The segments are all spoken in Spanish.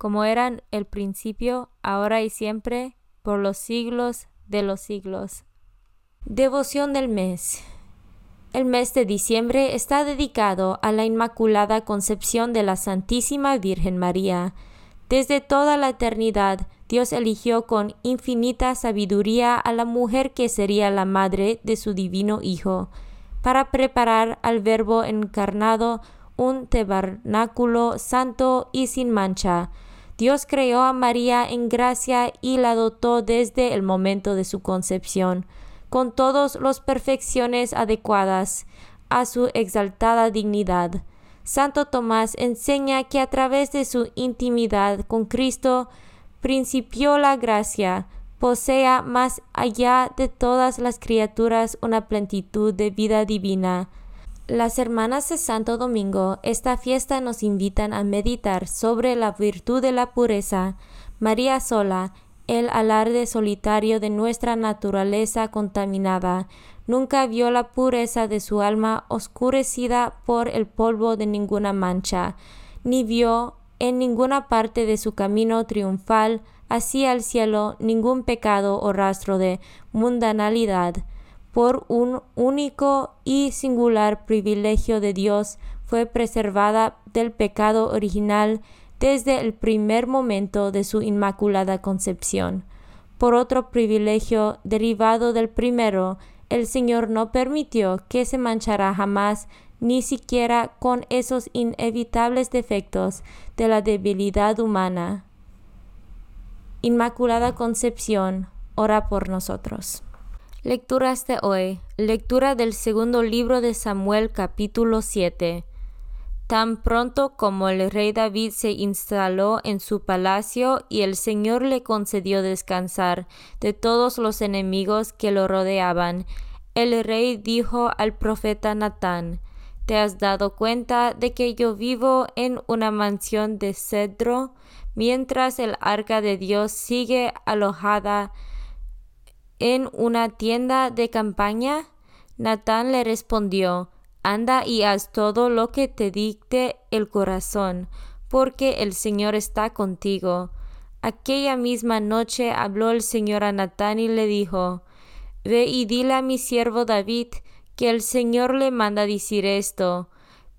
como eran el principio, ahora y siempre, por los siglos de los siglos. Devoción del mes. El mes de diciembre está dedicado a la Inmaculada Concepción de la Santísima Virgen María. Desde toda la eternidad, Dios eligió con infinita sabiduría a la mujer que sería la madre de su divino Hijo, para preparar al Verbo encarnado un tabernáculo santo y sin mancha, Dios creó a María en gracia y la dotó desde el momento de su concepción, con todas las perfecciones adecuadas a su exaltada dignidad. Santo Tomás enseña que a través de su intimidad con Cristo principió la gracia, posea más allá de todas las criaturas una plenitud de vida divina, las hermanas de Santo Domingo, esta fiesta nos invitan a meditar sobre la virtud de la pureza. María sola, el alarde solitario de nuestra naturaleza contaminada, nunca vio la pureza de su alma oscurecida por el polvo de ninguna mancha, ni vio en ninguna parte de su camino triunfal hacia el cielo ningún pecado o rastro de mundanalidad por un único y singular privilegio de Dios, fue preservada del pecado original desde el primer momento de su inmaculada concepción. Por otro privilegio derivado del primero, el Señor no permitió que se manchara jamás ni siquiera con esos inevitables defectos de la debilidad humana. Inmaculada Concepción, ora por nosotros. Lecturas de hoy. Lectura del segundo libro de Samuel capítulo 7. Tan pronto como el rey David se instaló en su palacio y el Señor le concedió descansar de todos los enemigos que lo rodeaban, el rey dijo al profeta Natán, ¿Te has dado cuenta de que yo vivo en una mansión de cedro, mientras el arca de Dios sigue alojada en una tienda de campaña? Natán le respondió, Anda y haz todo lo que te dicte el corazón, porque el Señor está contigo. Aquella misma noche habló el Señor a Natán y le dijo, Ve y dile a mi siervo David que el Señor le manda decir esto.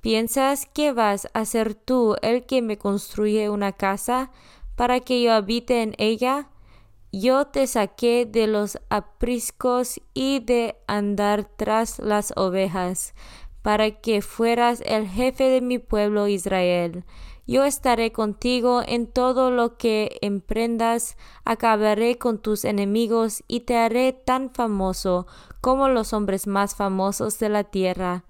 ¿Piensas que vas a ser tú el que me construye una casa para que yo habite en ella? Yo te saqué de los apriscos y de andar tras las ovejas, para que fueras el jefe de mi pueblo Israel. Yo estaré contigo en todo lo que emprendas, acabaré con tus enemigos y te haré tan famoso como los hombres más famosos de la tierra.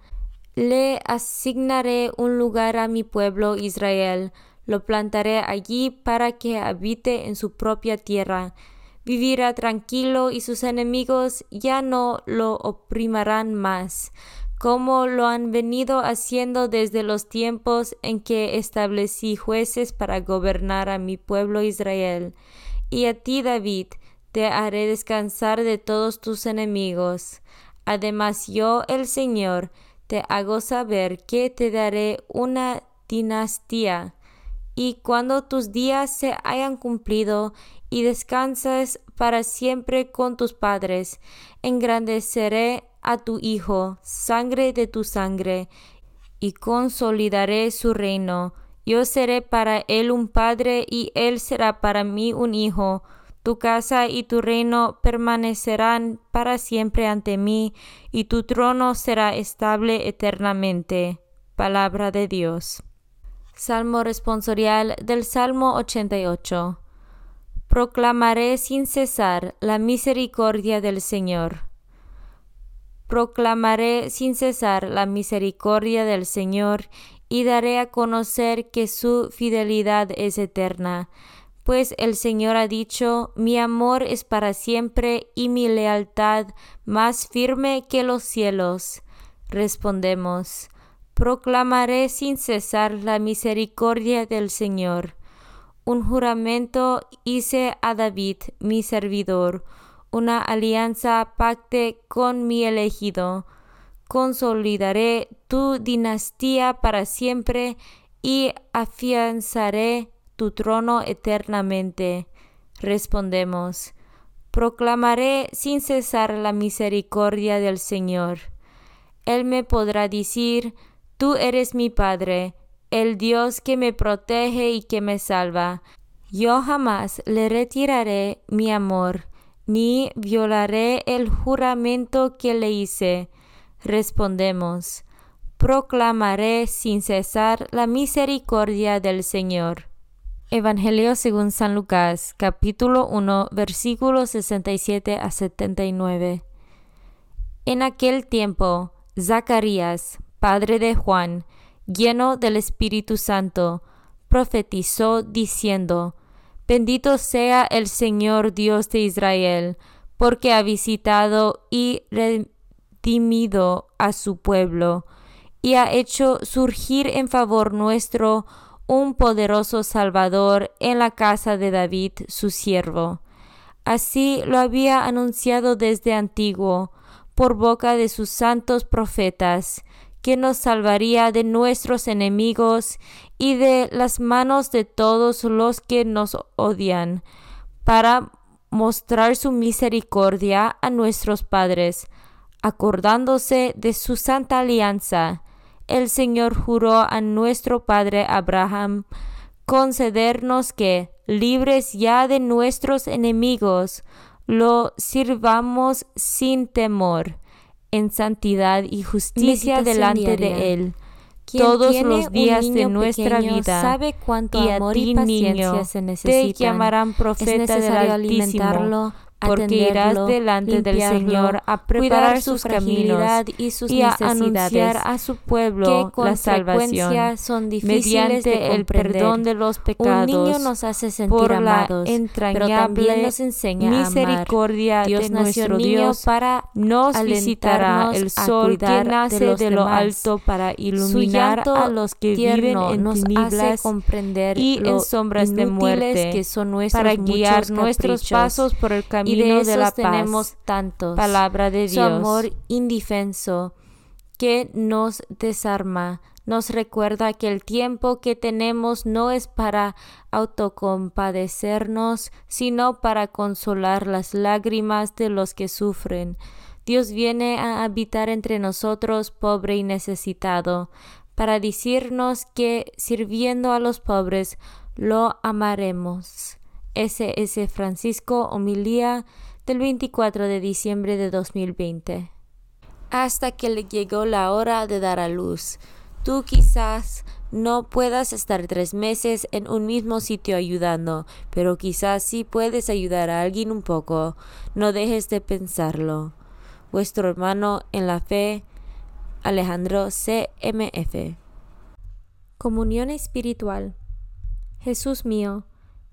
Le asignaré un lugar a mi pueblo Israel, lo plantaré allí para que habite en su propia tierra. Vivirá tranquilo y sus enemigos ya no lo oprimirán más, como lo han venido haciendo desde los tiempos en que establecí jueces para gobernar a mi pueblo Israel. Y a ti, David, te haré descansar de todos tus enemigos. Además yo, el Señor, te hago saber que te daré una dinastía, y cuando tus días se hayan cumplido y descanses para siempre con tus padres, engrandeceré a tu hijo, sangre de tu sangre, y consolidaré su reino. Yo seré para él un padre y él será para mí un hijo tu casa y tu reino permanecerán para siempre ante mí, y tu trono será estable eternamente. Palabra de Dios. Salmo responsorial del Salmo 88. Proclamaré sin cesar la misericordia del Señor. Proclamaré sin cesar la misericordia del Señor y daré a conocer que su fidelidad es eterna pues el Señor ha dicho, mi amor es para siempre y mi lealtad más firme que los cielos. Respondemos, proclamaré sin cesar la misericordia del Señor. Un juramento hice a David, mi servidor, una alianza pacte con mi elegido. Consolidaré tu dinastía para siempre y afianzaré tu trono eternamente. Respondemos, proclamaré sin cesar la misericordia del Señor. Él me podrá decir, Tú eres mi Padre, el Dios que me protege y que me salva. Yo jamás le retiraré mi amor, ni violaré el juramento que le hice. Respondemos, proclamaré sin cesar la misericordia del Señor. Evangelio según San Lucas, capítulo 1, versículos 67 a 79. En aquel tiempo, Zacarías, padre de Juan, lleno del Espíritu Santo, profetizó diciendo, Bendito sea el Señor Dios de Israel, porque ha visitado y redimido a su pueblo, y ha hecho surgir en favor nuestro un poderoso Salvador en la casa de David, su siervo. Así lo había anunciado desde antiguo, por boca de sus santos profetas, que nos salvaría de nuestros enemigos y de las manos de todos los que nos odian, para mostrar su misericordia a nuestros padres, acordándose de su santa alianza, el Señor juró a nuestro padre Abraham concedernos que, libres ya de nuestros enemigos, lo sirvamos sin temor, en santidad y justicia delante de Él todos los días de nuestra vida. Sabe cuánto y amor a ti, y paciencia niño, se necesitan. te llamarán profeta es del Altísimo, alimentarlo, porque irás delante del Señor a preparar su sus caminos fragilidad y sus y a anunciar a su pueblo la salvación frecuencia son difíciles mediante de el perdón de los Un pecados niño nos hace sentir por la amados, pero entrañable también nos enseña a misericordia Dios de nació nuestro Dios para nos visitará el a sol que de nace de, lo alto para iluminar a los que viven en nos hace comprender y en sombras de muerte que son nuestros para guiar nuestros pasos por el y camino de de la paz. tenemos tantos. Palabra de Su Dios. amor indefenso que nos desarma. Nos recuerda que el tiempo que tenemos no es para autocompadecernos, sino para consolar las lágrimas de los que sufren. Dios viene a habitar entre nosotros, pobre y necesitado, para decirnos que sirviendo a los pobres lo amaremos. S.S. Francisco Homilía del 24 de diciembre de 2020. Hasta que le llegó la hora de dar a luz. Tú quizás no puedas estar tres meses en un mismo sitio ayudando, pero quizás sí puedes ayudar a alguien un poco. No dejes de pensarlo. Vuestro hermano en la fe, Alejandro CMF. Comunión espiritual. Jesús mío,